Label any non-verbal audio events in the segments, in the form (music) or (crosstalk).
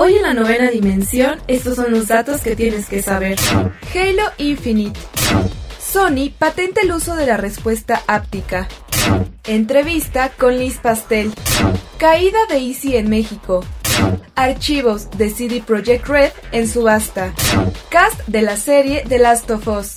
Hoy en la novena dimensión, estos son los datos que tienes que saber. Halo Infinite. Sony patenta el uso de la respuesta áptica. Entrevista con Liz Pastel. Caída de Easy en México. Archivos de CD Projekt Red en subasta. Cast de la serie The Last of Us.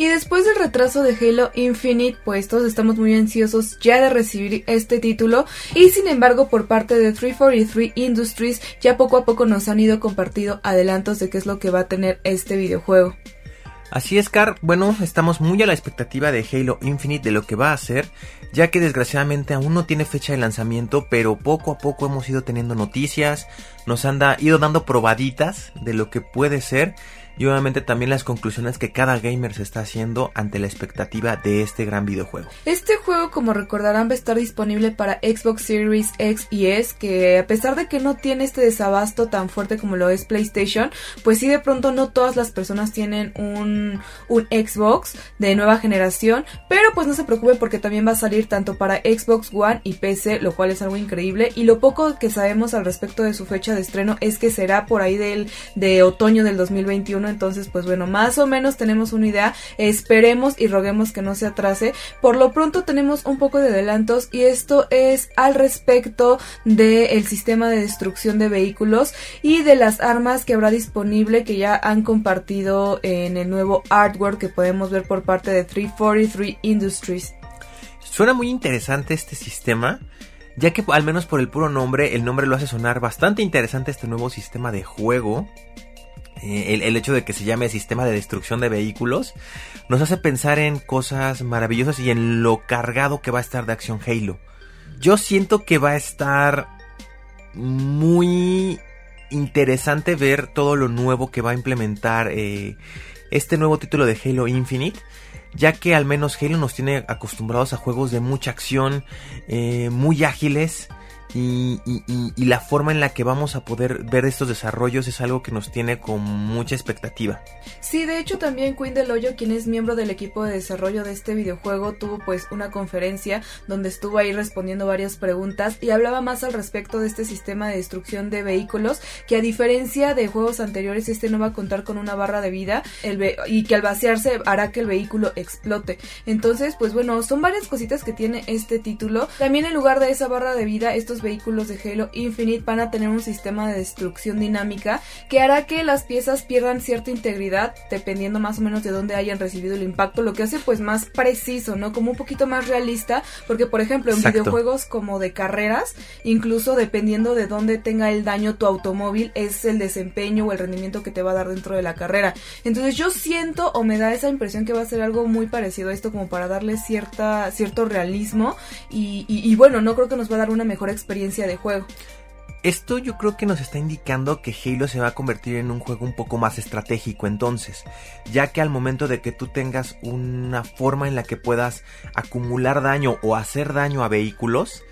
Y después del retraso de Halo Infinite, pues todos estamos muy ansiosos ya de recibir este título y sin embargo por parte de 343 Industries ya poco a poco nos han ido compartido adelantos de qué es lo que va a tener este videojuego. Así es, Car. Bueno, estamos muy a la expectativa de Halo Infinite de lo que va a ser, ya que desgraciadamente aún no tiene fecha de lanzamiento, pero poco a poco hemos ido teniendo noticias, nos han ido dando probaditas de lo que puede ser y obviamente también las conclusiones que cada gamer se está haciendo ante la expectativa de este gran videojuego. Este juego, como recordarán, va a estar disponible para Xbox Series X y S, que a pesar de que no tiene este desabasto tan fuerte como lo es PlayStation, pues sí de pronto no todas las personas tienen un, un Xbox de nueva generación, pero pues no se preocupe porque también va a salir tanto para Xbox One y PC, lo cual es algo increíble, y lo poco que sabemos al respecto de su fecha de estreno es que será por ahí del, de otoño del 2021 entonces pues bueno, más o menos tenemos una idea, esperemos y roguemos que no se atrase. Por lo pronto tenemos un poco de adelantos y esto es al respecto del sistema de destrucción de vehículos y de las armas que habrá disponible que ya han compartido en el nuevo artwork que podemos ver por parte de 343 Industries. Suena muy interesante este sistema ya que al menos por el puro nombre, el nombre lo hace sonar bastante interesante este nuevo sistema de juego. Eh, el, hecho de que se llame sistema de destrucción de vehículos nos hace pensar en cosas maravillosas y en lo cargado que va a estar de acción Halo. Yo siento que va a estar muy interesante ver todo lo nuevo que va a implementar eh, este nuevo título de Halo Infinite. Ya que al menos Halo nos tiene acostumbrados a juegos de mucha acción, eh, muy ágiles, y, la forma en la que vamos a poder ver estos desarrollos es algo que nos tiene con mucha expectativa. Sí, de hecho también Queen Del Hoyo, quien es miembro del equipo de desarrollo de este videojuego, tuvo pues una conferencia donde estuvo ahí respondiendo varias preguntas y hablaba más al respecto de este sistema de destrucción de vehículos, que a diferencia de juegos anteriores este no va a contar con una barra de vida y que al vaciarse hará que el vehículo explote. Entonces, pues bueno, son varias cositas que tiene este título. También en lugar de esa barra de vida, estos vehículos de Halo Infinite van a tener un sistema de destrucción dinámica que hará que las piezas pierdan cierta integridad dependiendo más o menos de dónde hayan recibido el impacto, lo que hace pues más preciso, ¿no? Como un poquito más realista, porque por ejemplo en videojuegos como de carreras, incluso dependiendo de dónde tenga el daño tu automóvil, es el desempeño o el rendimiento que te va a dar dentro de la carrera. Entonces yo siento o me da esa impresión que va a ser algo muy parecido a esto como para darle cierta, cierto realismo y, y bueno, no creo que nos va a dar una mejor experiencia experiencia de juego. Esto yo creo que nos está indicando que Halo se va a convertir en un juego un poco más estratégico entonces, ya que al momento de que tú tengas una forma en la que puedas acumular daño o hacer daño a vehículos,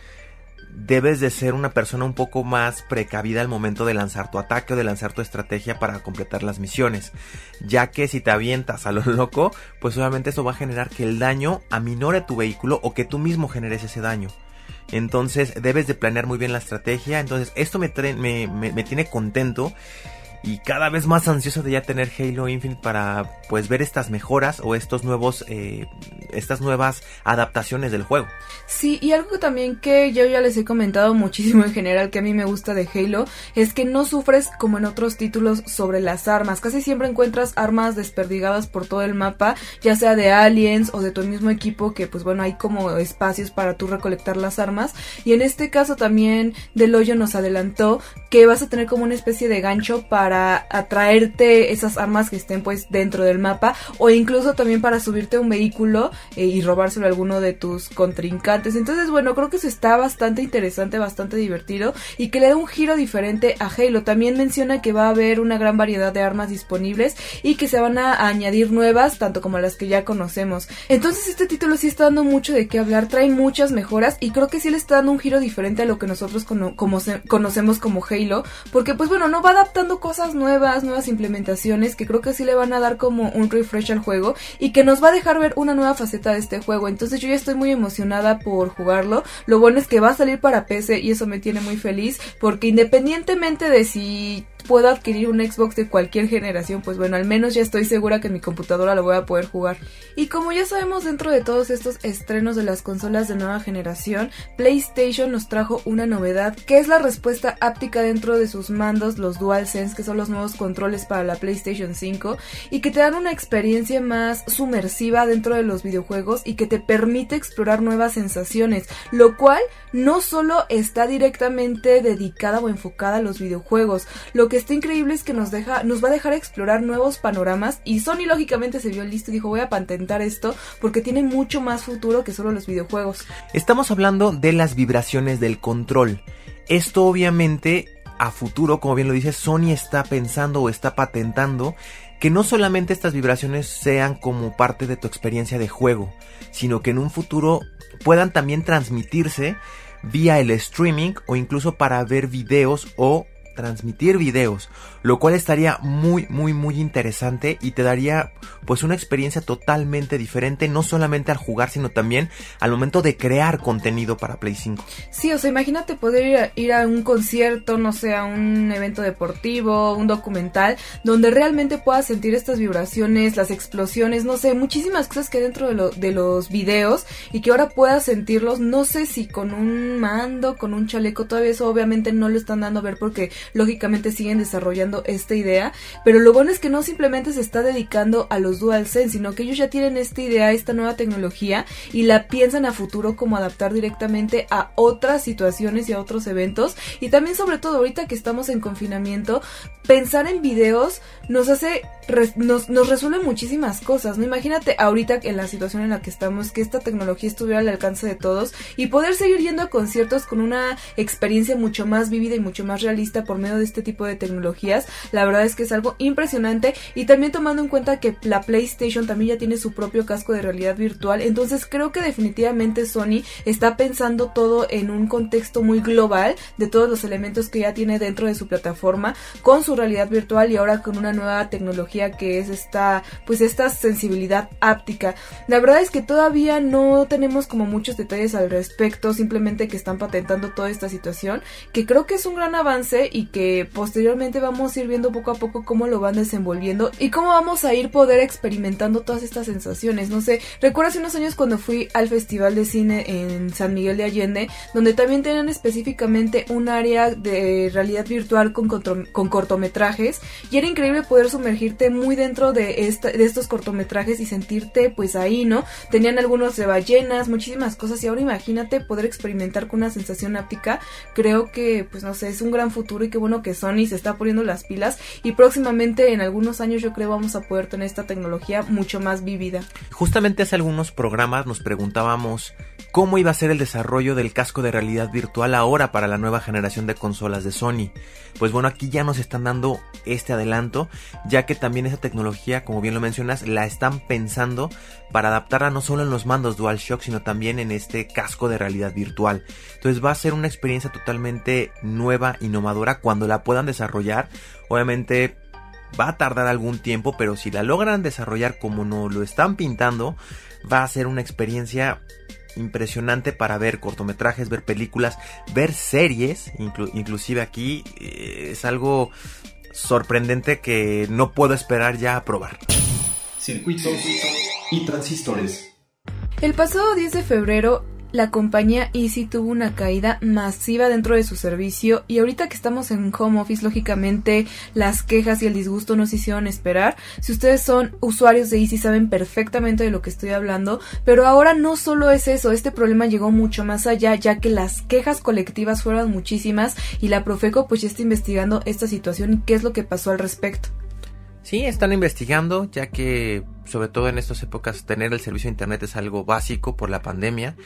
debes de ser una persona un poco más precavida al momento de lanzar tu ataque o de lanzar tu estrategia para completar las misiones, ya que si te avientas a lo (laughs) loco, pues obviamente eso va a generar que el daño aminore tu vehículo o que tú mismo generes ese daño. Entonces debes de planear muy bien la estrategia. Entonces esto me, me, me, tiene contento. Y cada vez más ansioso de ya tener Halo Infinite para pues ver estas mejoras o estos nuevos eh, estas nuevas adaptaciones del juego. Sí, y algo también que yo ya les he comentado muchísimo en general que a mí me gusta de Halo es que no sufres como en otros títulos sobre las armas. Casi siempre encuentras armas desperdigadas por todo el mapa, ya sea de aliens o de tu mismo equipo que pues bueno hay como espacios para tú recolectar las armas. Y en este caso también Del Hoyo nos adelantó que vas a tener como una especie de gancho para atraerte esas armas que estén pues dentro del mapa o incluso también para subirte a un vehículo eh, y robárselo a alguno de tus contrincantes. Entonces, bueno, creo que eso está bastante interesante, bastante divertido y que le da un giro diferente a Halo. También menciona que va a haber una gran variedad de armas disponibles y que se van a añadir nuevas, tanto como las que ya conocemos. Entonces, este título sí está dando mucho de qué hablar, trae muchas mejoras y creo que sí le está dando un giro diferente a lo que nosotros como conocemos como Halo, porque pues bueno, no va adaptando cosas nuevas, nuevas implementaciones que creo que sí le van a dar como un refresh al juego y que nos va a dejar ver una nueva faceta de este juego. Entonces yo ya estoy muy emocionada por jugarlo. Lo bueno es que va a salir para PC y eso me tiene muy feliz porque independientemente de si puedo adquirir un Xbox de cualquier generación, pues bueno, al menos ya estoy segura que en mi computadora lo voy a poder jugar. Y como ya sabemos dentro de todos estos estrenos de las consolas de nueva generación, PlayStation nos trajo una novedad que es la respuesta áptica dentro de sus mandos, los DualSense, que son los nuevos controles para la PlayStation 5 y que te dan una experiencia más sumersiva dentro de los videojuegos y que te permite explorar nuevas sensaciones, lo cual no solo está directamente dedicada o enfocada a los videojuegos, lo que está increíble es que nos deja, nos va a dejar explorar nuevos panoramas y Sony lógicamente se vio listo y dijo voy a patentar esto porque tiene mucho más futuro que solo los videojuegos. Estamos hablando de las vibraciones del control. Esto obviamente a futuro, como bien lo dice, Sony está pensando o está patentando que no solamente estas vibraciones sean como parte de tu experiencia de juego, sino que en un futuro puedan también transmitirse vía el streaming o incluso para ver videos o transmitir videos, lo cual estaría muy muy muy interesante y te daría pues una experiencia totalmente diferente, no solamente al jugar, sino también al momento de crear contenido para Play 5. Sí, o sea, imagínate poder ir a, ir a un concierto, no sé, a un evento deportivo, un documental, donde realmente puedas sentir estas vibraciones, las explosiones, no sé, muchísimas cosas que hay dentro de, de los videos y que ahora puedas sentirlos, no sé si con un mando, con un chaleco, todavía eso obviamente no lo están dando a ver porque lógicamente siguen desarrollando esta idea, pero lo bueno es que no simplemente se está dedicando a los DualSense, sino que ellos ya tienen esta idea, esta nueva tecnología y la piensan a futuro como adaptar directamente a otras situaciones y a otros eventos. Y también sobre todo ahorita que estamos en confinamiento, pensar en videos nos hace nos, nos resuelve muchísimas cosas, ¿no? Imagínate ahorita en la situación en la que estamos, que esta tecnología estuviera al alcance de todos y poder seguir yendo a conciertos con una experiencia mucho más vívida y mucho más realista por medio de este tipo de tecnologías, la verdad es que es algo impresionante y también tomando en cuenta que la PlayStation también ya tiene su propio casco de realidad virtual, entonces creo que definitivamente Sony está pensando todo en un contexto muy global de todos los elementos que ya tiene dentro de su plataforma con su realidad virtual y ahora con una nueva tecnología que es esta pues esta sensibilidad áptica. La verdad es que todavía no tenemos como muchos detalles al respecto, simplemente que están patentando toda esta situación, que creo que es un gran avance y que posteriormente vamos a ir viendo poco a poco cómo lo van desenvolviendo y cómo vamos a ir poder experimentando todas estas sensaciones. No sé, recuerdo hace unos años cuando fui al Festival de Cine en San Miguel de Allende, donde también tenían específicamente un área de realidad virtual con, con cortometrajes y era increíble poder sumergirte muy dentro de, esta, de estos cortometrajes y sentirte pues ahí, ¿no? Tenían algunos de ballenas, muchísimas cosas y ahora imagínate poder experimentar con una sensación áptica. Creo que pues no sé, es un gran futuro y qué bueno que Sony se está poniendo las pilas y próximamente en algunos años yo creo vamos a poder tener esta tecnología mucho más vívida. Justamente hace algunos programas nos preguntábamos cómo iba a ser el desarrollo del casco de realidad virtual ahora para la nueva generación de consolas de Sony. Pues bueno, aquí ya nos están dando este adelanto, ya que también esa tecnología, como bien lo mencionas, la están pensando para adaptarla no solo en los mandos DualShock, sino también en este casco de realidad virtual. Entonces va a ser una experiencia totalmente nueva, innovadora, cuando la puedan desarrollar. Obviamente va a tardar algún tiempo, pero si la logran desarrollar como no lo están pintando, va a ser una experiencia impresionante para ver cortometrajes, ver películas, ver series, inclusive aquí eh, es algo sorprendente que no puedo esperar ya a probar. Circuitos y transistores. El pasado 10 de febrero la compañía Easy tuvo una caída masiva dentro de su servicio y ahorita que estamos en home office, lógicamente las quejas y el disgusto nos hicieron esperar. Si ustedes son usuarios de Easy saben perfectamente de lo que estoy hablando, pero ahora no solo es eso, este problema llegó mucho más allá ya que las quejas colectivas fueron muchísimas y la Profeco pues ya está investigando esta situación y qué es lo que pasó al respecto. Sí, están investigando, ya que sobre todo en estas épocas tener el servicio de internet es algo básico por la pandemia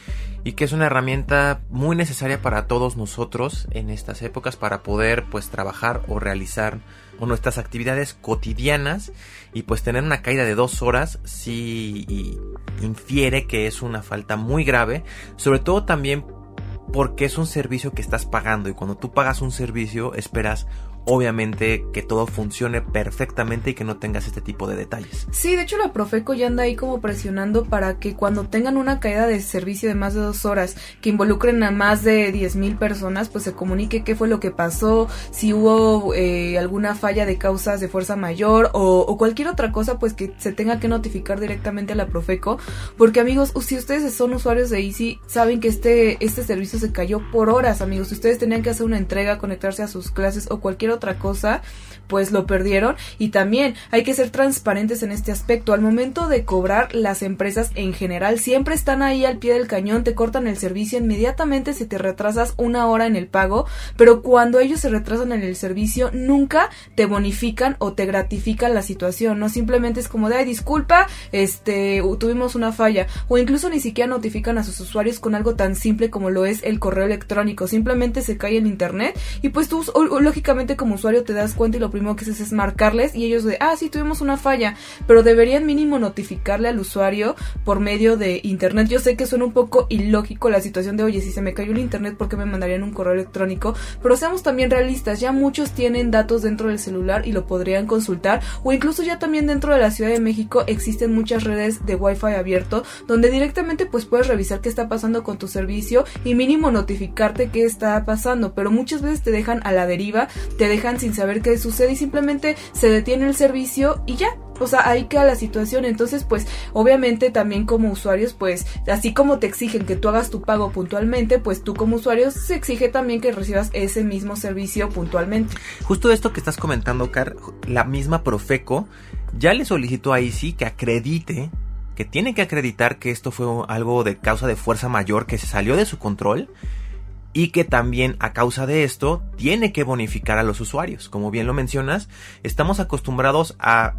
y que es una herramienta muy necesaria para todos nosotros en estas épocas para poder pues trabajar o realizar nuestras actividades cotidianas y pues tener una caída de dos horas sí infiere que es una falta muy grave, sobre todo también porque es un servicio que estás pagando y cuando tú pagas un servicio esperas obviamente que todo funcione perfectamente y que no tengas este tipo de detalles. Sí, de hecho la Profeco ya anda ahí como presionando para que cuando tengan una caída de servicio de más de dos horas que involucren a más de 10.000 personas, pues se comunique qué fue lo que pasó, si hubo eh, alguna falla de causas de fuerza mayor o, cualquier otra cosa, pues que se tenga que notificar directamente a la Profeco. Porque amigos, si ustedes son usuarios de Easy, saben que este, este servicio se cayó por horas, amigos. Si ustedes tenían que hacer una entrega, conectarse a sus clases o cualquier otra cosa, pues lo perdieron y también hay que ser transparentes en este aspecto. Al momento de cobrar, las empresas en general siempre están ahí al pie del cañón, te cortan el servicio inmediatamente si te retrasas una hora en el pago, pero cuando ellos se retrasan en el servicio, nunca te bonifican o te gratifican la situación, no simplemente es como de, disculpa, este, tuvimos una falla, o incluso ni siquiera notifican a sus usuarios con algo tan simple como lo es el correo electrónico, simplemente se cae en internet y pues tú, lógicamente como usuario te das cuenta y lo primero que haces es marcarles y ellos de, ah, sí, tuvimos una falla, pero deberían mínimo notificarle al usuario por medio de internet. Yo sé que suena un poco ilógico la situación de, oye, si se me cayó el internet, ¿por qué me mandarían un correo electrónico? Pero seamos también realistas, ya muchos tienen datos dentro del celular y lo podrían consultar, o incluso ya también dentro de la Ciudad de México existen muchas redes de Wi-Fi abierto, donde directamente pues puedes revisar qué está pasando con tu servicio y mínimo notificarte qué está pasando, pero muchas veces te dejan a la deriva, te dejan sin saber qué sucede y simplemente se detiene el servicio y ya. O sea, ahí queda la situación. Entonces, pues, obviamente también como usuarios, pues, así como te exigen que tú hagas tu pago puntualmente, pues tú como usuario se exige también que recibas ese mismo servicio puntualmente. Justo esto que estás comentando, Car, la misma Profeco ya le solicitó a ICI que acredite que tiene que acreditar que esto fue algo de causa de fuerza mayor que se salió de su control y que también a causa de esto tiene que bonificar a los usuarios. Como bien lo mencionas, estamos acostumbrados a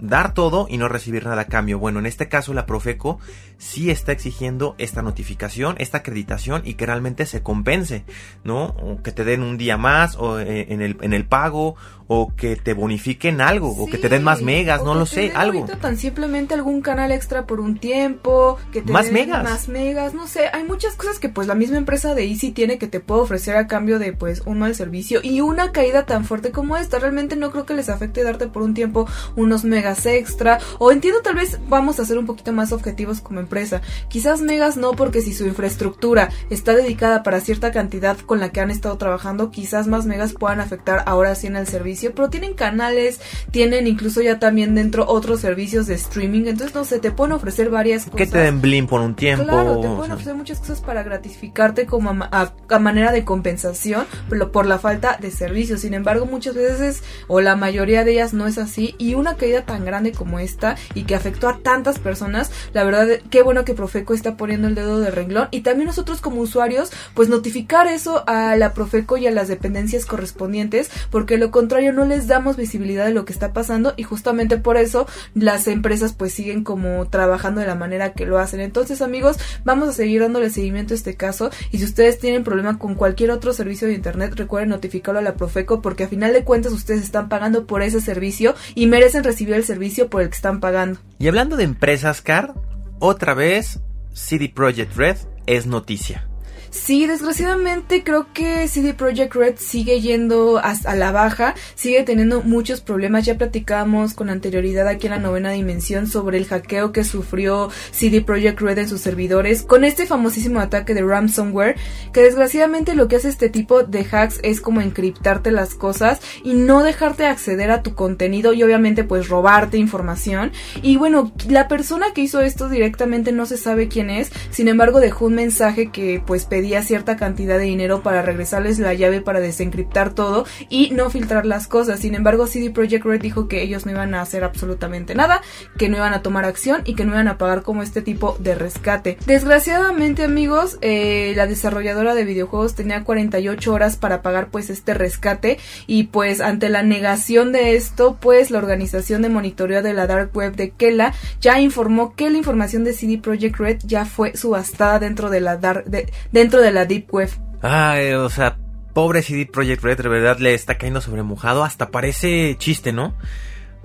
dar todo y no recibir nada a cambio. Bueno, en este caso la Profeco sí está exigiendo esta notificación, esta acreditación y que realmente se compense, ¿no? O que te den un día más o eh, en el, en el pago o que te bonifiquen algo o que te den más megas, no lo sé, algo. Tan simplemente algún canal extra por un tiempo, que te más den megas. más megas, no sé, hay muchas cosas que pues la misma empresa de Easy tiene que te puede ofrecer a cambio de pues un mal servicio y una caída tan fuerte como esta, realmente no creo que les afecte darte por un tiempo unos megas extra o entiendo tal vez vamos a ser un poquito más objetivos como empresa. Quizás megas no porque si su infraestructura está dedicada para cierta cantidad con la que han estado trabajando, quizás más megas puedan afectar ahora sí en el servicio pero tienen canales, tienen incluso ya también dentro otros servicios de streaming, entonces no sé, te pueden ofrecer varias cosas. Que te den blim por un tiempo. Claro, te pueden ofrecer muchas cosas para gratificarte como a, a, manera de compensación por, por la falta de servicios. Sin embargo, muchas veces o la mayoría de ellas no es así y una caída tan grande como esta y que afectó a tantas personas, la verdad qué bueno que Profeco está poniendo el dedo de renglón y también nosotros como usuarios pues notificar eso a la Profeco y a las dependencias correspondientes porque lo contrario no les damos visibilidad de lo que está pasando y justamente por eso las empresas pues siguen como trabajando de la manera que lo hacen. Entonces amigos, vamos a seguir dándole seguimiento a este caso y si ustedes tienen problema con cualquier otro servicio de internet, recuerden notificarlo a la Profeco porque a final de cuentas ustedes están pagando por ese servicio y merecen recibir el servicio por el que están pagando. Y hablando de empresas, Car, otra vez CD Projekt Red es noticia. Sí, desgraciadamente creo que CD Projekt Red sigue yendo a, la baja, sigue teniendo muchos problemas. Ya platicamos con anterioridad aquí en la novena dimensión sobre el hackeo que sufrió CD Projekt Red en sus servidores con este famosísimo ataque de ransomware, que desgraciadamente lo que hace este tipo de hacks es como encriptarte las cosas y no dejarte acceder a tu contenido y obviamente pues robarte información. Y bueno, la persona que hizo esto directamente no se sabe quién es, sin embargo dejó un mensaje que pues pedía cierta cantidad de dinero para regresarles la llave para desencriptar todo y no filtrar las cosas. Sin embargo, CD Projekt Red dijo que ellos no iban a hacer absolutamente nada, que no iban a tomar acción y que no iban a pagar como este tipo de rescate. Desgraciadamente, amigos, eh, la desarrolladora de videojuegos tenía 48 horas para pagar pues este rescate y pues ante la negación de esto, pues la organización de monitoreo de la dark web de Kela ya informó que la información de CD Projekt Red ya fue subastada dentro de la dark de, de la Deep Web. Ah, o sea, pobre CD Projekt Red, de verdad le está cayendo sobre mojado, hasta parece chiste, ¿no?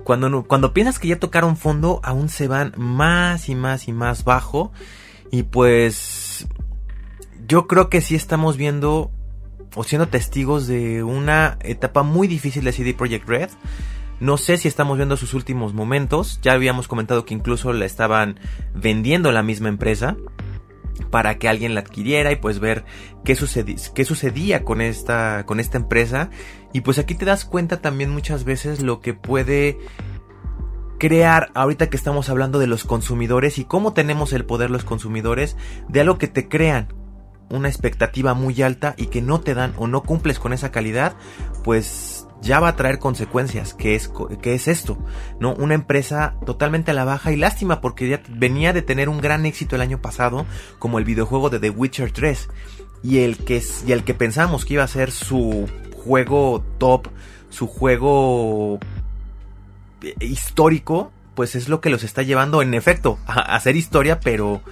Cuando, cuando piensas que ya tocaron fondo, aún se van más y más y más bajo. Y pues yo creo que sí estamos viendo o siendo testigos de una etapa muy difícil de CD Projekt Red. No sé si estamos viendo sus últimos momentos. Ya habíamos comentado que incluso la estaban vendiendo la misma empresa para que alguien la adquiriera y pues ver qué, qué sucedía con esta, con esta empresa. Y pues aquí te das cuenta también muchas veces lo que puede crear, ahorita que estamos hablando de los consumidores y cómo tenemos el poder los consumidores, de algo que te crean una expectativa muy alta y que no te dan o no cumples con esa calidad, pues ya va a traer consecuencias, que es, es esto, ¿no? Una empresa totalmente a la baja y lástima porque ya venía de tener un gran éxito el año pasado, como el videojuego de The Witcher 3, y el que, y el que pensamos que iba a ser su juego top, su juego eh, histórico, pues es lo que los está llevando en efecto a hacer historia, pero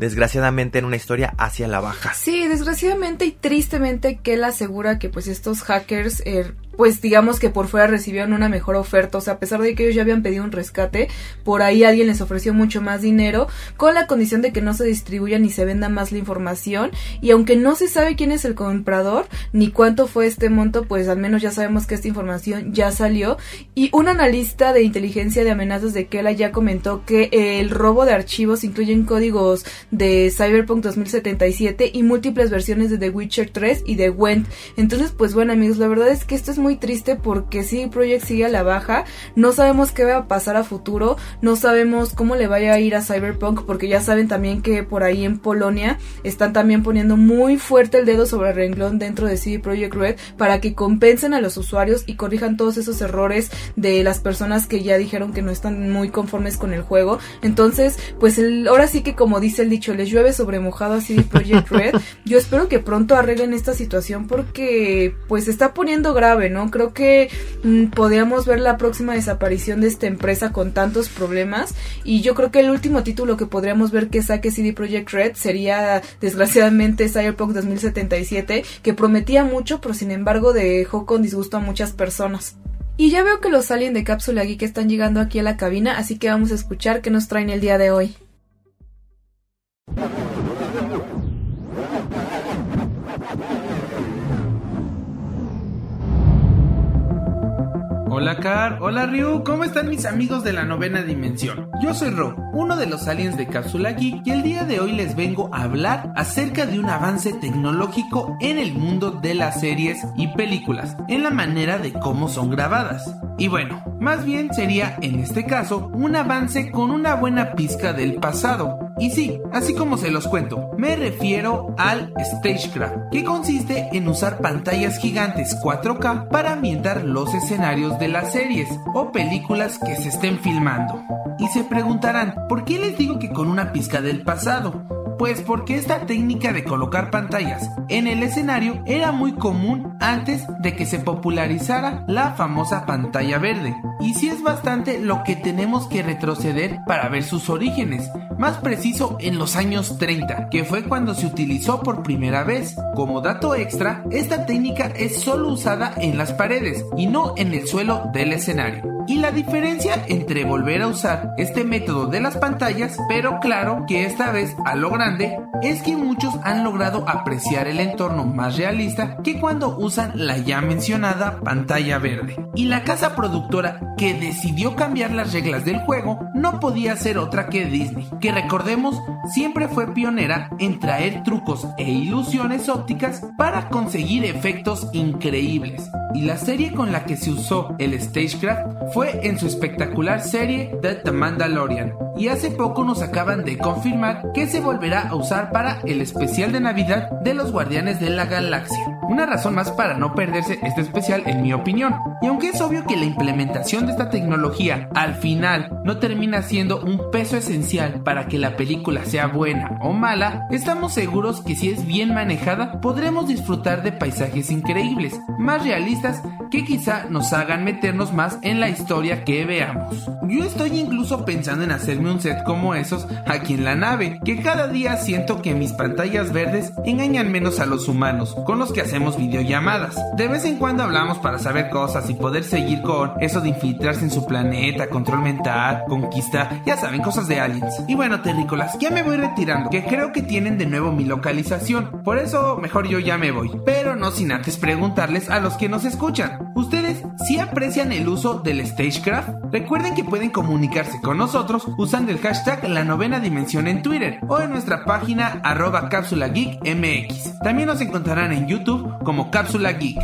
desgraciadamente en una historia hacia la baja. Sí, desgraciadamente y tristemente que él asegura que pues estos hackers eh, pues digamos que por fuera recibieron una mejor oferta, o sea, a pesar de que ellos ya habían pedido un rescate, por ahí alguien les ofreció mucho más dinero con la condición de que no se distribuya ni se venda más la información y aunque no se sabe quién es el comprador ni cuánto fue este monto, pues al menos ya sabemos que esta información ya salió y un analista de inteligencia de amenazas de Kela ya comentó que el robo de archivos incluyen códigos de Cyberpunk 2077 y múltiples versiones de The Witcher 3 y de Went. Entonces, pues bueno amigos, la verdad es que esto es muy triste porque si Project sigue a la baja, no sabemos qué va a pasar a futuro, no sabemos cómo le vaya a ir a Cyberpunk porque ya saben también que por ahí en Polonia están también poniendo muy fuerte el dedo sobre el renglón dentro de CD Projekt Red para que compensen a los usuarios y corrijan todos esos errores de las personas que ya dijeron que no están muy conformes con el juego. Entonces, pues el, ahora sí que como dice el dicho, les llueve sobre mojado a CD Projekt Red. (laughs) Yo espero que pronto arreglen esta situación porque pues se está poniendo grave, ¿no? Creo que mm, podríamos ver la próxima desaparición de esta empresa con tantos problemas y yo creo que el último título que podríamos ver que saque CD Projekt Red sería desgraciadamente Cyberpunk 2077 que prometía mucho pero sin embargo dejó con disgusto a muchas personas. Y ya veo que los aliens de Cápsula Geek están llegando aquí a la cabina, así que vamos a escuchar qué nos traen el día de hoy. Hola Car, hola Ryu, ¿cómo están mis amigos de la novena dimensión? Yo soy Ro, uno de los aliens de Cápsula Geek y el día de hoy les vengo a hablar acerca de un avance tecnológico en el mundo de las series y películas, en la manera de cómo son grabadas. Y bueno, más bien sería en este caso un avance con una buena pizca del pasado, y sí, así como se los cuento, me refiero al Stagecraft, que consiste en usar pantallas gigantes 4K para ambientar los escenarios de las series o películas que se estén filmando. Y se preguntarán, ¿por qué les digo que con una pizca del pasado? Pues porque esta técnica de colocar pantallas en el escenario era muy común antes de que se popularizara la famosa pantalla verde. Y si es bastante lo que tenemos que retroceder para ver sus orígenes, más preciso en los años 30, que fue cuando se utilizó por primera vez. Como dato extra, esta técnica es solo usada en las paredes y no en el suelo del escenario. Y la diferencia entre volver a usar este método de las pantallas, pero claro que esta vez a lo es que muchos han logrado apreciar el entorno más realista que cuando usan la ya mencionada pantalla verde. Y la casa productora que decidió cambiar las reglas del juego no podía ser otra que Disney, que recordemos siempre fue pionera en traer trucos e ilusiones ópticas para conseguir efectos increíbles. Y la serie con la que se usó el Stagecraft fue en su espectacular serie The Mandalorian. Y hace poco nos acaban de confirmar que se volverá a usar para el especial de Navidad de los Guardianes de la Galaxia. Una razón más para no perderse este especial en mi opinión. Y aunque es obvio que la implementación de esta tecnología al final no termina siendo un peso esencial para que la película sea buena o mala, estamos seguros que si es bien manejada podremos disfrutar de paisajes increíbles, más realistas que quizá nos hagan meternos más en la historia que veamos. Yo estoy incluso pensando en hacerme un set como esos aquí en la nave, que cada día siento que mis pantallas verdes engañan menos a los humanos con los que hacemos videollamadas. De vez en cuando hablamos para saber cosas y poder seguir con eso de infiltrarse en su planeta, control mental, conquista, ya saben, cosas de aliens. Y bueno, terrícolas, ya me voy retirando, que creo que tienen de nuevo mi localización. Por eso mejor yo ya me voy. Pero no sin antes preguntarles a los que nos escuchan. ¿Ustedes sí aprecian el uso del Stagecraft? Recuerden que pueden comunicarse con nosotros usando el hashtag La Novena Dimensión en Twitter o en nuestra página arroba cápsula geek mx. También nos encontrarán en YouTube como Cápsula Geek.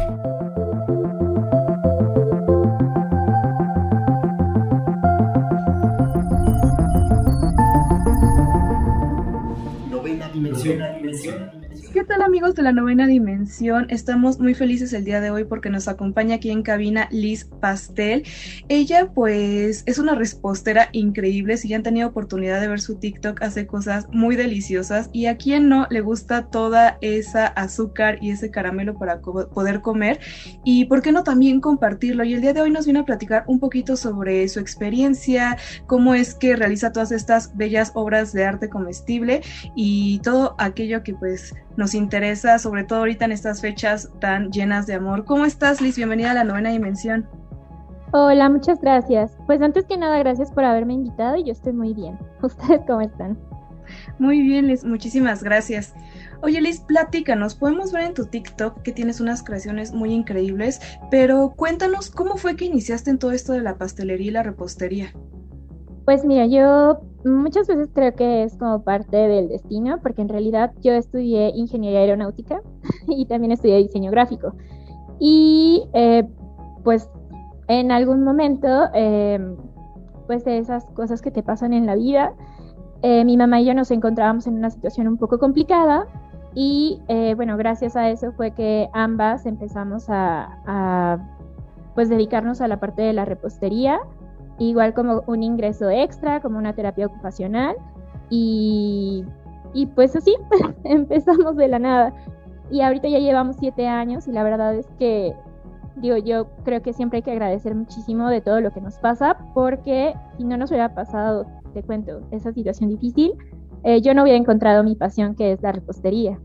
Amigos de la novena dimensión? Estamos muy felices el día de hoy porque nos acompaña aquí en cabina Liz Pastel. Ella pues es una respostera increíble, si ya han tenido oportunidad de ver su TikTok, hace cosas muy deliciosas y a quien no le gusta toda esa azúcar y ese caramelo para poder comer y por qué no también compartirlo. Y el día de hoy nos viene a platicar un poquito sobre su experiencia, cómo es que realiza todas estas bellas obras de arte comestible y todo aquello que pues nos interesa, sobre todo ahorita en estas fechas tan llenas de amor. ¿Cómo estás, Liz? Bienvenida a la novena dimensión. Hola, muchas gracias. Pues antes que nada, gracias por haberme invitado y yo estoy muy bien. (laughs) ¿Ustedes cómo están? Muy bien, Liz, muchísimas gracias. Oye, Liz, platícanos. Podemos ver en tu TikTok que tienes unas creaciones muy increíbles, pero cuéntanos cómo fue que iniciaste en todo esto de la pastelería y la repostería. Pues mira, yo muchas veces creo que es como parte del destino, porque en realidad yo estudié ingeniería aeronáutica (laughs) y también estudié diseño gráfico. Y eh, pues en algún momento, eh, pues de esas cosas que te pasan en la vida, eh, mi mamá y yo nos encontrábamos en una situación un poco complicada y bueno, gracias a eso fue que ambas empezamos a, a pues dedicarnos a la parte de la repostería igual como un ingreso extra, como una terapia ocupacional. Y, y pues así, (laughs) empezamos de la nada. Y ahorita ya llevamos siete años y la verdad es que, digo, yo creo que siempre hay que agradecer muchísimo de todo lo que nos pasa, porque si no nos hubiera pasado, te cuento, esa situación difícil, eh, yo no hubiera encontrado mi pasión que es la repostería.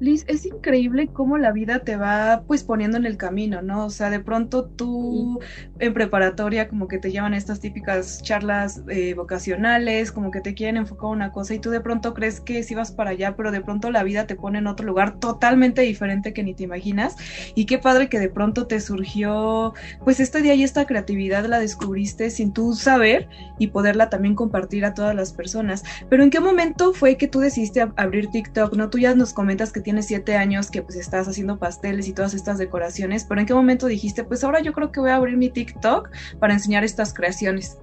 Liz, es increíble cómo la vida te va pues poniendo en el camino, ¿no? O sea, de pronto tú en preparatoria como que te llevan estas típicas charlas eh, vocacionales, como que te quieren enfocar una cosa y tú de pronto crees que sí vas para allá, pero de pronto la vida te pone en otro lugar totalmente diferente que ni te imaginas. Y qué padre que de pronto te surgió pues este día y esta creatividad la descubriste sin tú saber y poderla también compartir a todas las personas. Pero ¿en qué momento fue que tú decidiste abrir TikTok? ¿No? Tú ya nos comentas que tienes siete años, que pues estás haciendo pasteles y todas estas decoraciones, pero ¿en qué momento dijiste, pues ahora yo creo que voy a abrir mi TikTok para enseñar estas creaciones?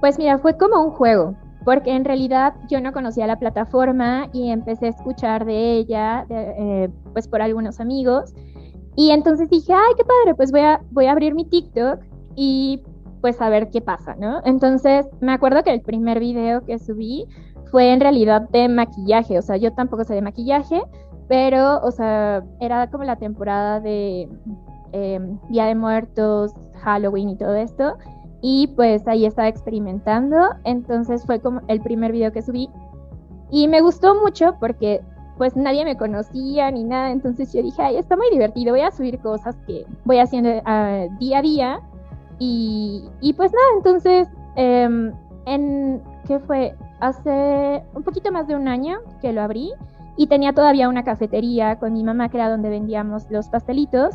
Pues mira, fue como un juego, porque en realidad yo no conocía la plataforma y empecé a escuchar de ella, eh, pues por algunos amigos, y entonces dije, ay, qué padre, pues voy a, voy a abrir mi TikTok y pues a ver qué pasa, ¿no? Entonces me acuerdo que el primer video que subí fue en realidad de maquillaje, o sea, yo tampoco sé de maquillaje, pero, o sea, era como la temporada de em, Día de Muertos, Halloween y todo esto, y pues ahí estaba experimentando, entonces fue como el primer video que subí, y me gustó mucho porque pues nadie me conocía ni nada, entonces yo dije, ay, está muy divertido, voy a subir cosas que voy haciendo ah, día a día Y, y pues nada, entonces, em, en, ¿qué fue? Hace un poquito más de un año que lo abrí y tenía todavía una cafetería con mi mamá que era donde vendíamos los pastelitos.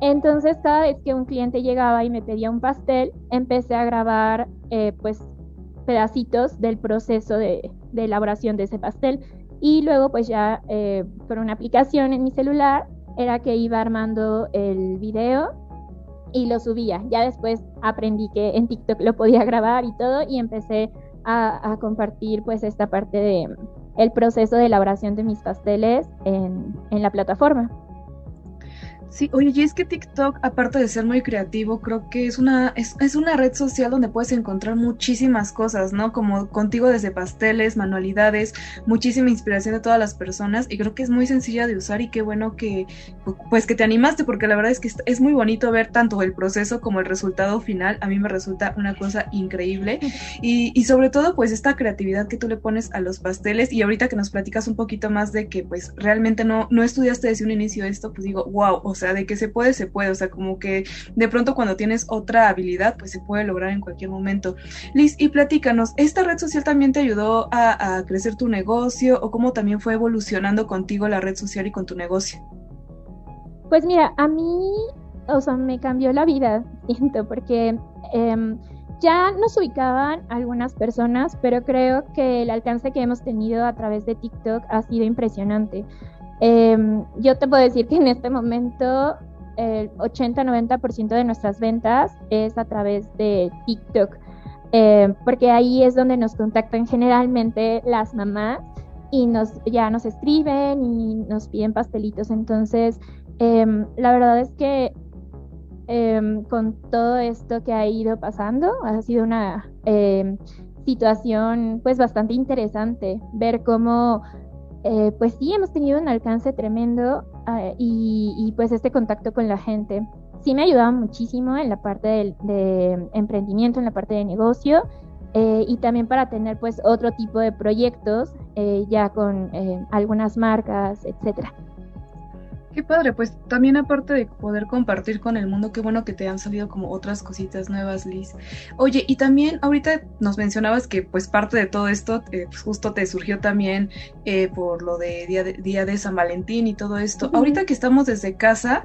Entonces cada vez que un cliente llegaba y me pedía un pastel, empecé a grabar eh, pues pedacitos del proceso de, elaboración de ese pastel y luego pues ya eh, por una aplicación en mi celular era que iba armando el video y lo subía. Ya después aprendí que en TikTok lo podía (laughs) grabar y todo y empecé a, a compartir pues esta parte de el proceso de elaboración de mis pasteles en, en la plataforma. Sí, oye, y es que TikTok, aparte de ser muy creativo, creo que es una, es, es, una red social donde puedes encontrar muchísimas cosas, ¿no? Como contigo desde pasteles, manualidades, muchísima inspiración de todas las personas y creo que es muy sencilla de usar y qué bueno que, pues que te animaste porque la verdad es que es muy bonito ver tanto el proceso como el resultado final. A mí me resulta una cosa increíble (laughs) y, y sobre todo pues esta creatividad que tú le pones a los pasteles y ahorita que nos platicas un poquito más de que pues realmente no, no estudiaste desde un inicio esto, pues digo, wow, o sea, de que se puede, se puede, o sea, como que de pronto cuando tienes otra habilidad, pues se puede lograr en cualquier momento. Liz, y platícanos, ¿esta red social también te ayudó a, crecer tu negocio o cómo también fue evolucionando contigo la red social y con tu negocio? Pues mira, a mí, o sea, me cambió la vida, (laughs) siento, porque... Em, ya nos ubicaban algunas personas, pero creo que el alcance que hemos tenido a través de TikTok ha sido impresionante. Em, yo te puedo decir que en este momento el 80-90% de nuestras ventas es a través de TikTok, em, porque ahí es donde nos contactan generalmente las mamás y nos ya nos escriben y nos piden pastelitos. Entonces, em, la verdad es que con todo esto que ha ido pasando, ha sido una situación pues bastante interesante ver cómo eh, pues sí, hemos tenido un alcance tremendo ah, y, pues este contacto con la gente. Sí me ha ayudado muchísimo en la parte de, emprendimiento, en la parte de negocio eh, y también para tener pues otro tipo de proyectos eh, ya con algunas marcas, etcétera. Qué padre, pues también aparte de poder compartir con el mundo, qué bueno que te han salido como otras cositas nuevas, Liz. Oye, y también ahorita nos mencionabas que pues parte de todo esto eh, pues justo te surgió también eh, por lo de día, de día de San Valentín y todo esto. Ahorita que estamos desde casa,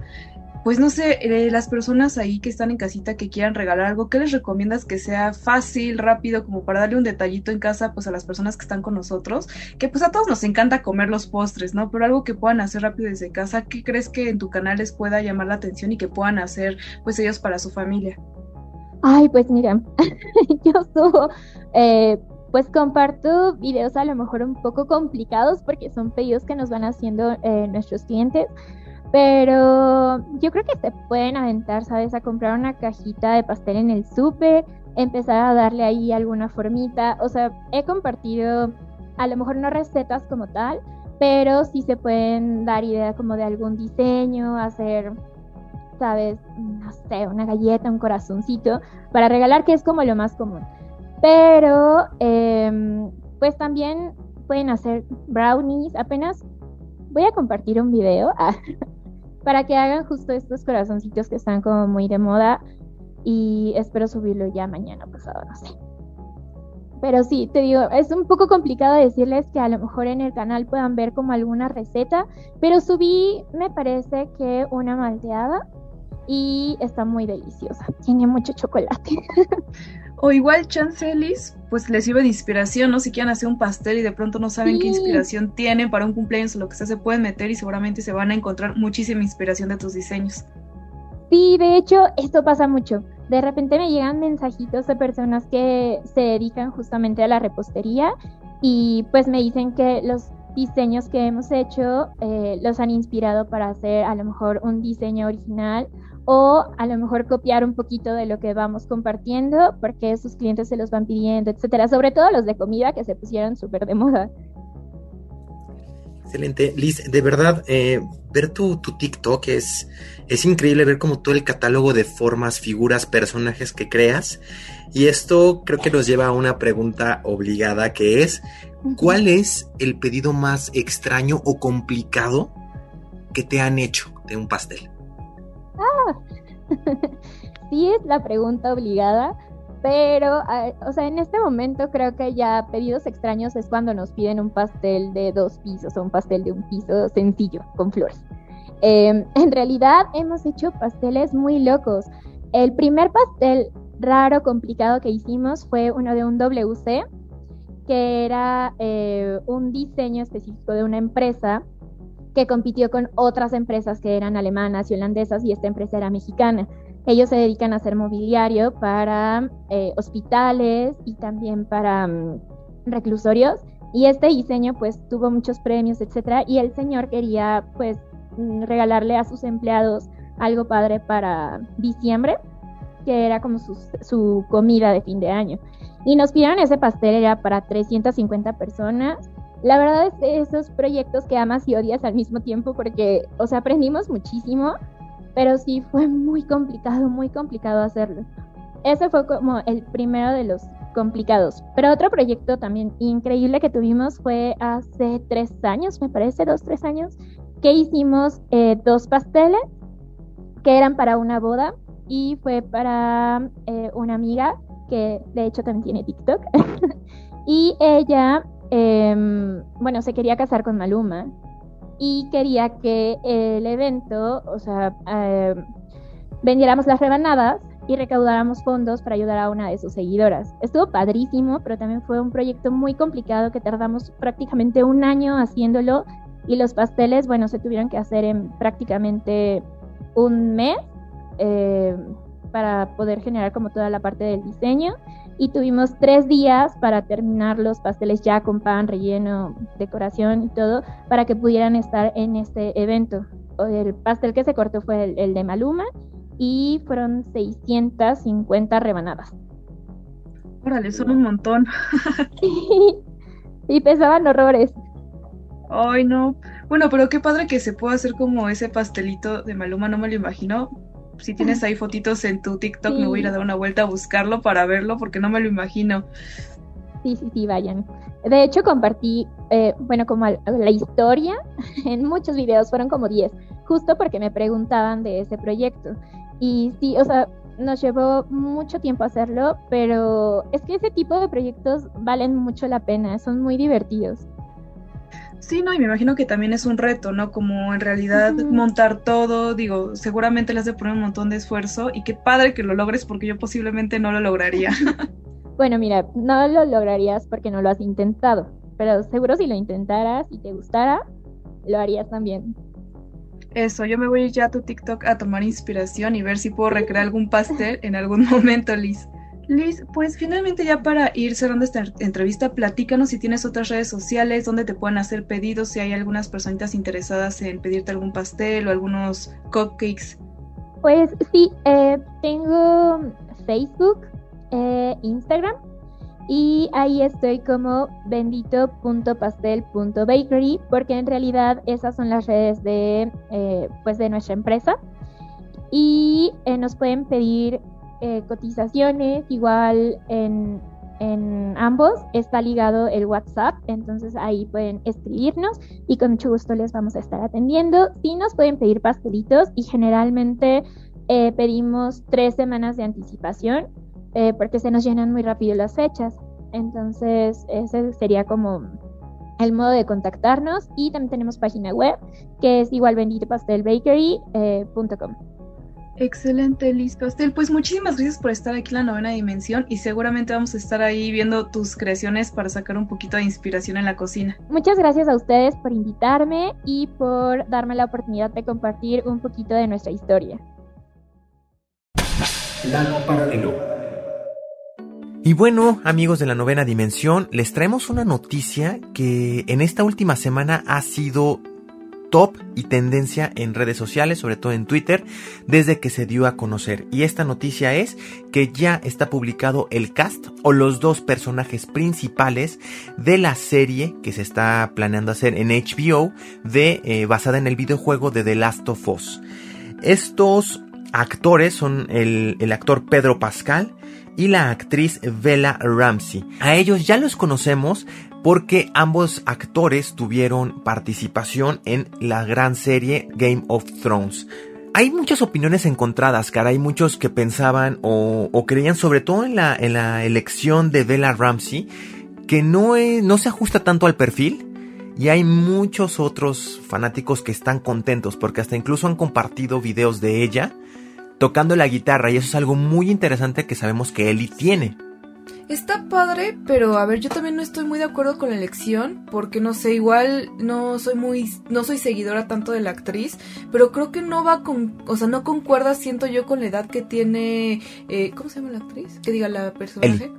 pues no sé, eh, las personas ahí que están en casita que quieran regalar algo, ¿qué les recomiendas que sea fácil, rápido, como para darle un detallito en casa, pues a las personas que están con nosotros? Que pues a todos nos encanta comer los postres, ¿no? Pero algo que puedan hacer rápido desde casa, ¿qué crees que en tu canal les pueda llamar la atención y que puedan hacer pues ellos para su familia? Ay, pues mira, (laughs) yo subo, eh, pues comparto videos a lo mejor un poco complicados porque son pedidos que nos van haciendo eh, nuestros clientes pero yo creo que se pueden aventar, ¿sabes? A comprar una cajita de pastel en el súper, empezar a darle ahí alguna formita. O sea, he compartido a lo mejor no recetas como tal, pero sí se pueden dar idea como de algún diseño, hacer, ¿sabes? No sé, una galleta, un corazoncito para regalar, que es como lo más común. Pero, em, pues también pueden hacer brownies. Apenas voy a compartir un video. Ah, (laughs) para que hagan justo estos corazoncitos que están como muy de moda y espero subirlo ya mañana pasado, no sé. Pero sí, te digo, es un poco complicado decirles que a lo mejor en el canal puedan ver como alguna receta, pero subí, me parece que una malteada y está muy deliciosa. Tiene mucho chocolate. (laughs) O igual chancelis, pues les sirve de inspiración, ¿no? Si quieren hacer un pastel y de pronto no saben qué inspiración tienen para un cumpleaños o lo que sea, se pueden meter y seguramente se van a encontrar muchísima inspiración de tus diseños. Sí, de hecho, esto pasa mucho. De repente me llegan mensajitos de personas que se dedican justamente a la repostería y pues me dicen que los diseños que hemos hecho eh, los han inspirado para hacer a lo mejor un diseño original o a lo mejor copiar un poquito de lo que vamos compartiendo porque sus clientes se los van pidiendo, etcétera. Sobre todo los de comida que se pusieron súper de moda. Excelente. Liz, de verdad, eh, ver tu, tu, TikTok es, es increíble ver como todo el catálogo de formas, figuras, personajes que creas. Y esto creo que nos lleva a una pregunta obligada que es, ¿cuál es el pedido más extraño o complicado que te han hecho de un pastel? Ah, (laughs) sí es la pregunta obligada, pero, o sea, en este momento creo que ya pedidos extraños es cuando nos piden un pastel de dos pisos o un pastel de un piso sencillo con flores. Em, en realidad hemos hecho pasteles muy locos. El primer pastel raro, complicado que hicimos fue uno de un WC, que era eh, un diseño específico de una empresa que compitió con otras empresas que eran alemanas y holandesas y esta empresa era mexicana. Ellos se dedican a hacer mobiliario para eh, hospitales y también para mm, reclusorios y este diseño pues tuvo muchos premios, etcétera, y el señor quería pues mm, regalarle a sus empleados algo padre para diciembre, que era como su, su comida de fin de año. Y nos pidieron ese pastel, era para 350 personas la verdad es de esos proyectos que amas y odias al mismo tiempo porque, o sea, aprendimos muchísimo, pero sí fue muy complicado, muy complicado hacerlo. Ese fue como el primero de los complicados. Pero otro proyecto también increíble que tuvimos fue hace tres años, me parece, dos, tres años, que hicimos eh, dos pasteles que eran para una boda y fue para eh, una amiga que de hecho también tiene TikTok. (laughs) y ella Em, bueno, se quería casar con Maluma y quería que el evento, o sea, em, vendiéramos las rebanadas y recaudáramos fondos para ayudar a una de sus seguidoras. Estuvo padrísimo, pero también fue un proyecto muy complicado que tardamos prácticamente un año haciéndolo y los pasteles, bueno, se tuvieron que hacer en prácticamente un mes eh, para poder generar como toda la parte del diseño y tuvimos tres días para terminar los pasteles ya con pan, relleno, decoración y todo para que pudieran estar en este evento. El pastel que se cortó fue el, de Maluma y fueron 650 rebanadas. Órale, son un montón. (laughs) y pesaban horrores. Ay, no. Bueno, pero qué padre que se pueda hacer como ese pastelito de Maluma, no me lo imagino si tienes ahí fotitos en tu TikTok, me voy a ir a dar una vuelta a buscarlo para verlo porque no me lo imagino. Sí, sí, sí, vayan. De hecho, compartí, eh, bueno, como la historia (laughs) en muchos videos, fueron como 10, justo porque me preguntaban de ese proyecto. Y sí, o sea, nos llevó mucho tiempo hacerlo, pero es que ese tipo de proyectos valen mucho la pena, son muy divertidos. Sí, no, y me imagino que también es un reto, ¿no? Como en realidad montar todo, digo, seguramente le has de poner un montón de esfuerzo y qué padre que lo logres porque yo posiblemente no lo lograría. (laughs) bueno, mira, no lo lograrías porque no lo has intentado, pero seguro si lo intentaras y te gustara, lo harías también. Eso, yo me voy ya a tu TikTok a tomar inspiración y ver si puedo recrear algún pastel en algún (laughs) momento, Liz. Liz, pues finalmente ya para ir cerrando esta entrevista, platícanos si tienes otras redes sociales donde te pueden hacer pedidos, si hay algunas personitas interesadas en pedirte algún pastel o algunos cupcakes. Pues sí, eh, tengo Facebook, eh, Instagram y ahí estoy como bendito.pastel.bakery porque en realidad esas son las redes de, eh, pues de nuestra empresa y nos pueden pedir eh, cotizaciones, igual en, en ambos está ligado el WhatsApp, entonces ahí pueden escribirnos y con mucho gusto les vamos a estar atendiendo. Sí nos pueden pedir pastelitos y generalmente eh, pedimos tres semanas de anticipación eh, porque se nos llenan muy rápido las fechas. Entonces ese sería como el modo de contactarnos y también tenemos página web que es igual benditopastelbakery.com. Excelente, Liz Pastel. Pues muchísimas gracias por estar aquí en la novena dimensión y seguramente vamos a estar ahí viendo tus creaciones para sacar un poquito de inspiración en la cocina. Muchas gracias a ustedes por invitarme y por darme la oportunidad de compartir un poquito de nuestra historia. Y bueno, amigos de la novena dimensión, les traemos una noticia que en esta última semana ha sido top y tendencia en redes sociales, sobre todo en Twitter, desde que se dio a conocer. Y esta noticia es que ya está publicado el cast o los dos personajes principales de la serie que se está planeando hacer en HBO de eh, basada en el videojuego de The Last of Us. Estos actores son el, el actor Pedro Pascal y la actriz Bella Ramsey. A ellos ya los conocemos porque ambos actores tuvieron participación en la gran serie Game of Thrones. hay muchas opiniones encontradas, cara. Hay muchos que pensaban o, creían, sobre todo en la, elección de Bella Ramsey, que no, no se ajusta tanto al perfil. Y hay muchos otros fanáticos que están contentos porque hasta incluso han compartido videos de ella tocando la guitarra y eso es algo muy interesante que sabemos que Ellie tiene. Está padre, pero a ver, yo también no estoy muy de acuerdo con la elección, porque no sé, igual no soy muy, no soy seguidora tanto de la actriz, pero creo que no va con, o sea, no concuerda, siento yo, con la edad que tiene, eh, ¿cómo se llama la actriz? Que diga la personaje.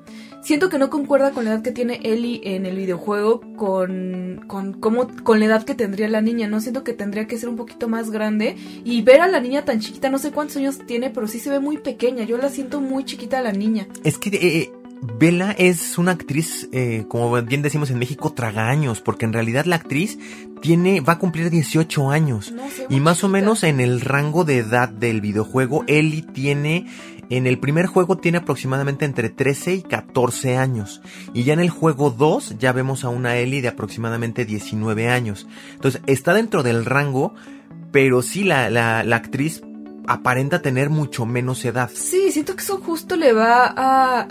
Siento que no concuerda con la edad que tiene Ellie en el videojuego con, con, como, con la edad que tendría la niña, ¿no? Siento que tendría que ser un poquito más grande y ver a la niña tan chiquita, no sé cuántos años tiene, pero sí se ve muy pequeña, yo la siento muy chiquita a la niña. Es que... Eh, Bella es una actriz, eh, como bien decimos en México, tragaños, porque en realidad la actriz tiene, va a cumplir 18 años. No y más o menos en el rango de edad del videojuego, Ellie tiene, en el primer juego tiene aproximadamente entre 13 y 14 años. Y ya en el juego 2 ya vemos a una Ellie de aproximadamente 19 años. Entonces está dentro del rango, pero sí la, la, la actriz aparenta tener mucho menos edad. Sí, siento que eso justo le va a,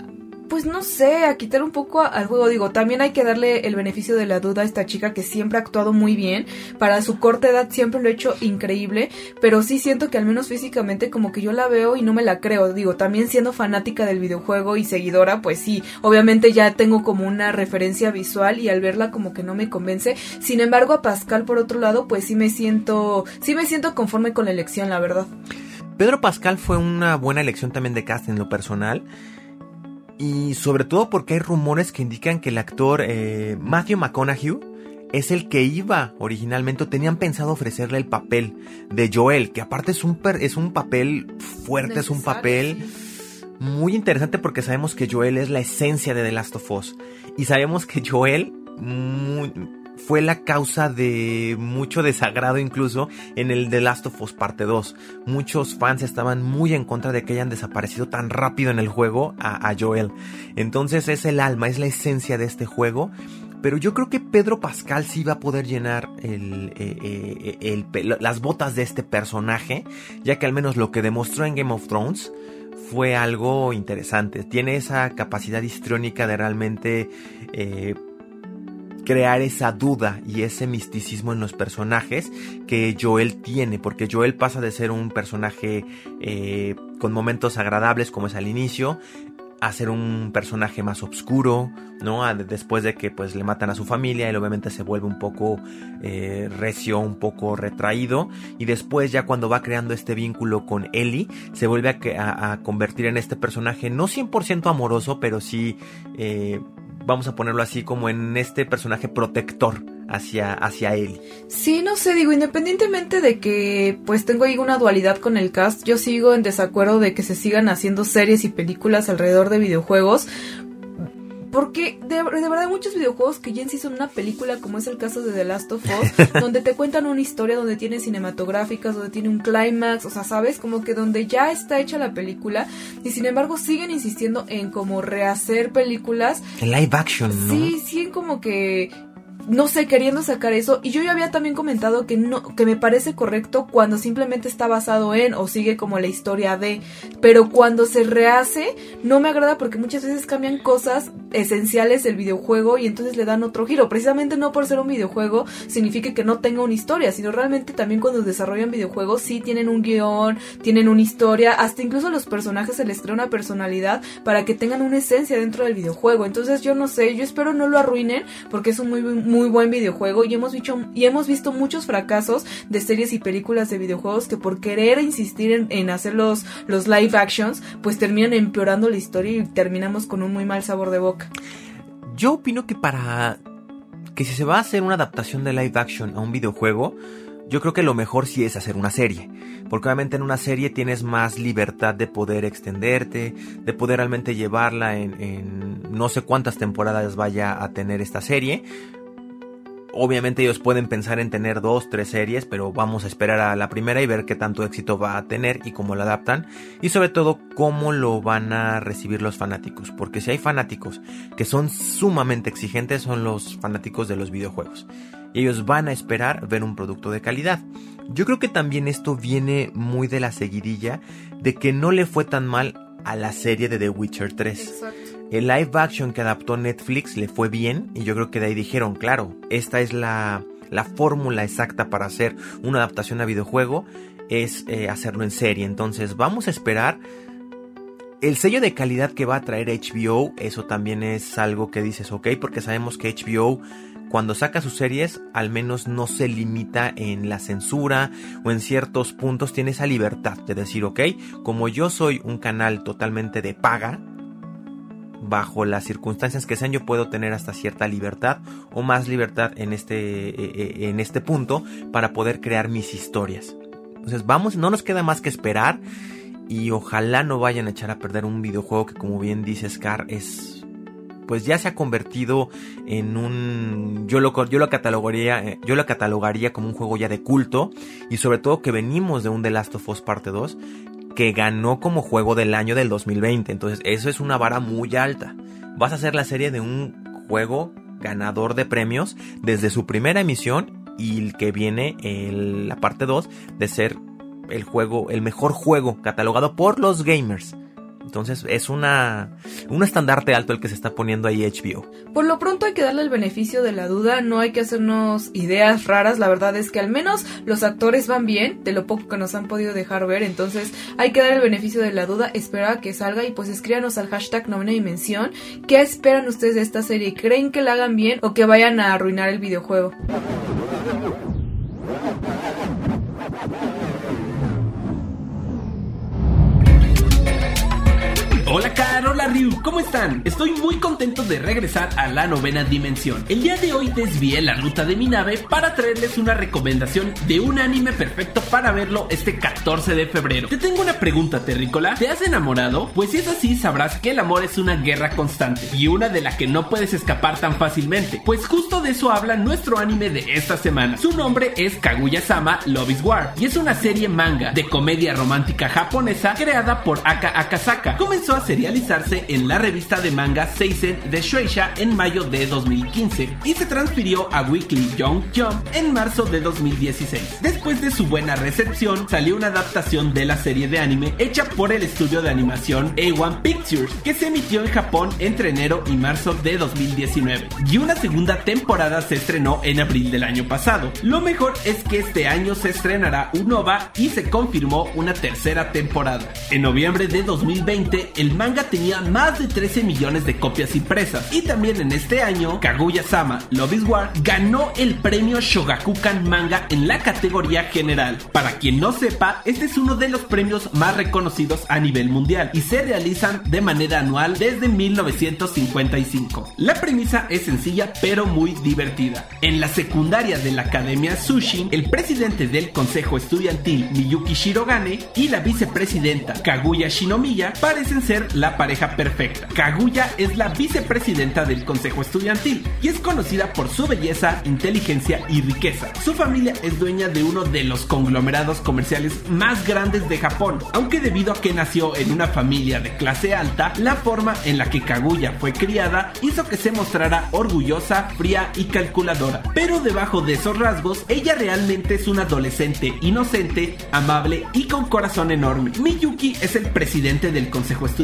pues no sé, a quitar un poco al juego. Digo, también hay que darle el beneficio de la duda a esta chica que siempre ha actuado muy bien. Para su corta edad siempre lo ha hecho increíble. Pero sí siento que al menos físicamente como que yo la veo y no me la creo. Digo, también siendo fanática del videojuego y seguidora, pues sí, obviamente ya tengo como una referencia visual y al verla como que no me convence. Sin embargo, a Pascal por otro lado, pues sí me siento, sí me siento conforme con la elección, la verdad. Pedro Pascal fue una buena elección también de cast en lo personal. Y sobre todo porque hay rumores que indican que el actor eh, Matthew McConaughey es el que iba originalmente, o tenían pensado ofrecerle el papel de Joel, que aparte es un, per- es un papel fuerte, es un papel muy interesante porque sabemos que Joel es la esencia de The Last of Us. Y sabemos que Joel muy- fue la causa de mucho desagrado incluso en el The Last of Us parte 2. Muchos fans estaban muy en contra de que hayan desaparecido tan rápido en el juego a, Joel. Entonces es el alma, es la esencia de este juego. Pero yo creo que Pedro Pascal sí va a poder llenar el, eh, eh, el pe- las botas de este personaje, ya que al menos lo que demostró en Game of Thrones fue algo interesante. Tiene esa capacidad histriónica de realmente eh, crear esa duda y ese misticismo en los personajes que Joel tiene, porque Joel pasa de ser un personaje eh, con momentos agradables como es al inicio, a ser un personaje más oscuro, ¿no? Después de que pues le matan a su familia, él obviamente se vuelve un poco eh, recio, un poco retraído, y después ya cuando va creando este vínculo con Ellie, se vuelve a convertir en este personaje no 100% amoroso, pero sí, eh, vamos a ponerlo así, como en este personaje protector hacia, hacia Ellie. Sí, no sé, digo, independientemente de que pues tengo ahí una dualidad con el cast, yo sigo en desacuerdo de que se sigan haciendo series y películas alrededor de videojuegos. Porque de, de verdad hay muchos videojuegos que ya en sí son una película, como es el caso de The Last of Us, (laughs) donde te cuentan una historia, donde tiene cinematográficas, donde tiene un clímax, o sea, ¿sabes? Como que donde ya está hecha la película, y sin embargo siguen insistiendo en como rehacer películas En live action, ¿no? Sí, sí, como que no sé, queriendo sacar eso. Y yo ya había también comentado que no, que me parece correcto cuando simplemente está basado en o sigue como la historia de. Pero cuando se rehace, no me agrada porque muchas veces cambian cosas esenciales del videojuego y entonces le dan otro giro. Precisamente no por ser un videojuego significa que no tenga una historia, sino realmente también cuando desarrollan videojuegos sí tienen un guion, tienen una historia, hasta incluso a los personajes se les crea una personalidad para que tengan una esencia dentro del videojuego. Entonces yo no sé, yo espero no lo arruinen porque es un muy muy buen videojuego y hemos visto y hemos visto muchos fracasos de series y películas de videojuegos que por querer insistir en, en hacer los, los live actions, pues terminan empeorando la historia y terminamos con un muy mal sabor de boca. Yo opino que para que si se va a hacer una adaptación de live action a un videojuego, yo creo que lo mejor sí es hacer una serie. Porque obviamente en una serie tienes más libertad de poder extenderte, de poder realmente llevarla en, en no sé cuántas temporadas vaya a tener esta serie. Obviamente ellos pueden pensar en tener dos, tres series, pero vamos a esperar a la primera y ver qué tanto éxito va a tener y cómo lo adaptan y sobre todo cómo lo van a recibir los fanáticos, porque si hay fanáticos que son sumamente exigentes son los fanáticos de los videojuegos. Ellos van a esperar ver un producto de calidad. Yo creo que también esto viene muy de la seguidilla de que no le fue tan mal a la serie de The Witcher 3. El live action que adaptó Netflix le fue bien y yo creo que de ahí dijeron, claro, esta es la, la fórmula exacta para hacer una adaptación a videojuego, es eh, hacerlo en serie. Entonces vamos a esperar. El sello de calidad que va a traer HBO, eso también es algo que dices, ok, porque sabemos que HBO cuando saca sus series al menos no se limita en la censura o en ciertos puntos tiene esa libertad de decir, ok, como yo soy un canal totalmente de paga, bajo las circunstancias que sean yo puedo tener hasta cierta libertad o más libertad en este, eh, eh, en este punto para poder crear mis historias. Entonces vamos, no nos queda más que esperar y ojalá no vayan a echar a perder un videojuego que como bien dice Scar es pues ya se ha convertido en un yo lo yo lo catalogaría eh, yo lo catalogaría como un juego ya de culto y sobre todo que venimos de un The Last of Us parte 2 que ganó como juego del año del 2020. Entonces, eso es una vara muy alta. Vas a hacer la serie de un juego ganador de premios desde su primera emisión y el que viene en la parte 2 de ser el juego, el mejor juego catalogado por los gamers. Entonces es una un estandarte alto el que se está poniendo ahí HBO. Por lo pronto hay que darle el beneficio de la duda, no hay que hacernos ideas raras, la verdad es que al menos los actores van bien, de lo poco que nos han podido dejar ver, entonces hay que dar el beneficio de la duda, esperar a que salga y pues escríbanos al hashtag novena dimensión, ¿qué esperan ustedes de esta serie? ¿Creen que la hagan bien o que vayan a arruinar el videojuego? Hola Caro, hola Ryu, ¿cómo están? Estoy muy contento de regresar a la novena dimensión. El día de hoy desvié la ruta de mi nave para traerles una recomendación de un anime perfecto para verlo este 14 de febrero. Te tengo una pregunta, Terrícola. ¿Te has enamorado? Pues si es así, sabrás que el amor es una guerra constante y una de la que no puedes escapar tan fácilmente. Pues justo de eso habla nuestro anime de esta semana. Su nombre es Kaguya-sama Love is War y es una serie manga de comedia romántica japonesa creada por Aka Akasaka. Comenzó a serializarse en la revista de manga Seisen de Shueisha en mayo de 2015 y se transfirió a Weekly Young Jump en marzo de 2016. Después de su buena recepción, salió una adaptación de la serie de anime hecha por el estudio de animación A1 Pictures, que se emitió en Japón entre enero y marzo de 2019. Y una segunda temporada se estrenó en abril del año pasado. Lo mejor es que este año se estrenará un OVA y se confirmó una tercera temporada. En noviembre de 2020, el manga tenía más de 13 millones de copias impresas. Y también en este año, Kaguya-sama Love is War ganó el premio Shogakukan Manga en la categoría general. Para quien no sepa, este es uno de los premios más reconocidos a nivel mundial y se realizan de manera anual desde 1955. La premisa es sencilla pero muy divertida. En la secundaria de la Academia Sushin, el presidente del consejo estudiantil Miyuki Shirogane y la vicepresidenta Kaguya Shinomiya parecen ser la pareja perfecta. Kaguya es la vicepresidenta del consejo estudiantil y es conocida por su belleza, inteligencia y riqueza. Su familia es dueña de uno de los conglomerados comerciales más grandes de Japón, aunque debido a que nació en una familia de clase alta, la forma en la que Kaguya fue criada hizo que se mostrara orgullosa, fría y calculadora. Pero debajo de esos rasgos, ella realmente es una adolescente inocente, amable y con corazón enorme. Miyuki es el presidente del consejo estudiantil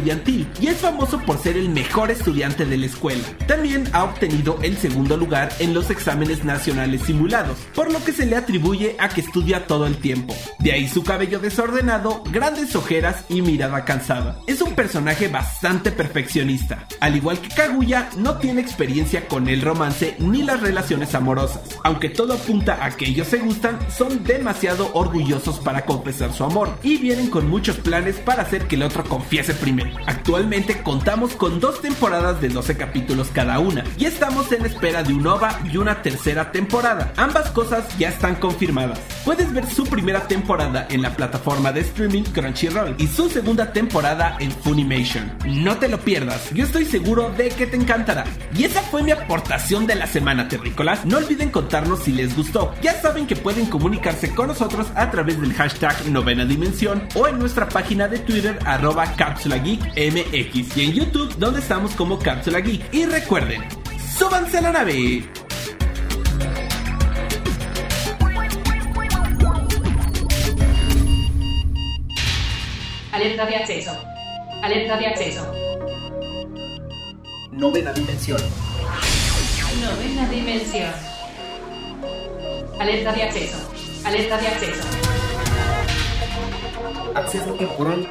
y es famoso por ser el mejor estudiante de la escuela. También ha obtenido el segundo lugar en los exámenes nacionales simulados, por lo que se le atribuye a que estudia todo el tiempo. De ahí su cabello desordenado, grandes ojeras y mirada cansada. Es un personaje bastante perfeccionista. Al igual que Kaguya, no tiene experiencia con el romance ni las relaciones amorosas. Aunque todo apunta a que ellos se gustan, son demasiado orgullosos para confesar su amor y vienen con muchos planes para hacer que el otro confiese primero. Actualmente contamos con dos temporadas de 12 capítulos cada una y estamos en espera de un OVA y una tercera temporada. Ambas cosas ya están confirmadas. Puedes ver su primera temporada en la plataforma de streaming Crunchyroll y su segunda temporada en Funimation. No te lo pierdas, yo estoy seguro de que te encantará. Y esa fue mi aportación de la semana, terrícolas. No olviden contarnos si les gustó. Ya saben que pueden comunicarse con nosotros a través del hashtag novena dimensión o en nuestra página de Twitter arroba cápsula geek mx y en YouTube donde estamos como cápsula geek. Y recuerden, súbanse a la nave. Alerta de acceso. Alerta de acceso. Novena dimensión. Novena dimensión. Alerta de acceso. Alerta de acceso. Acceso temporal.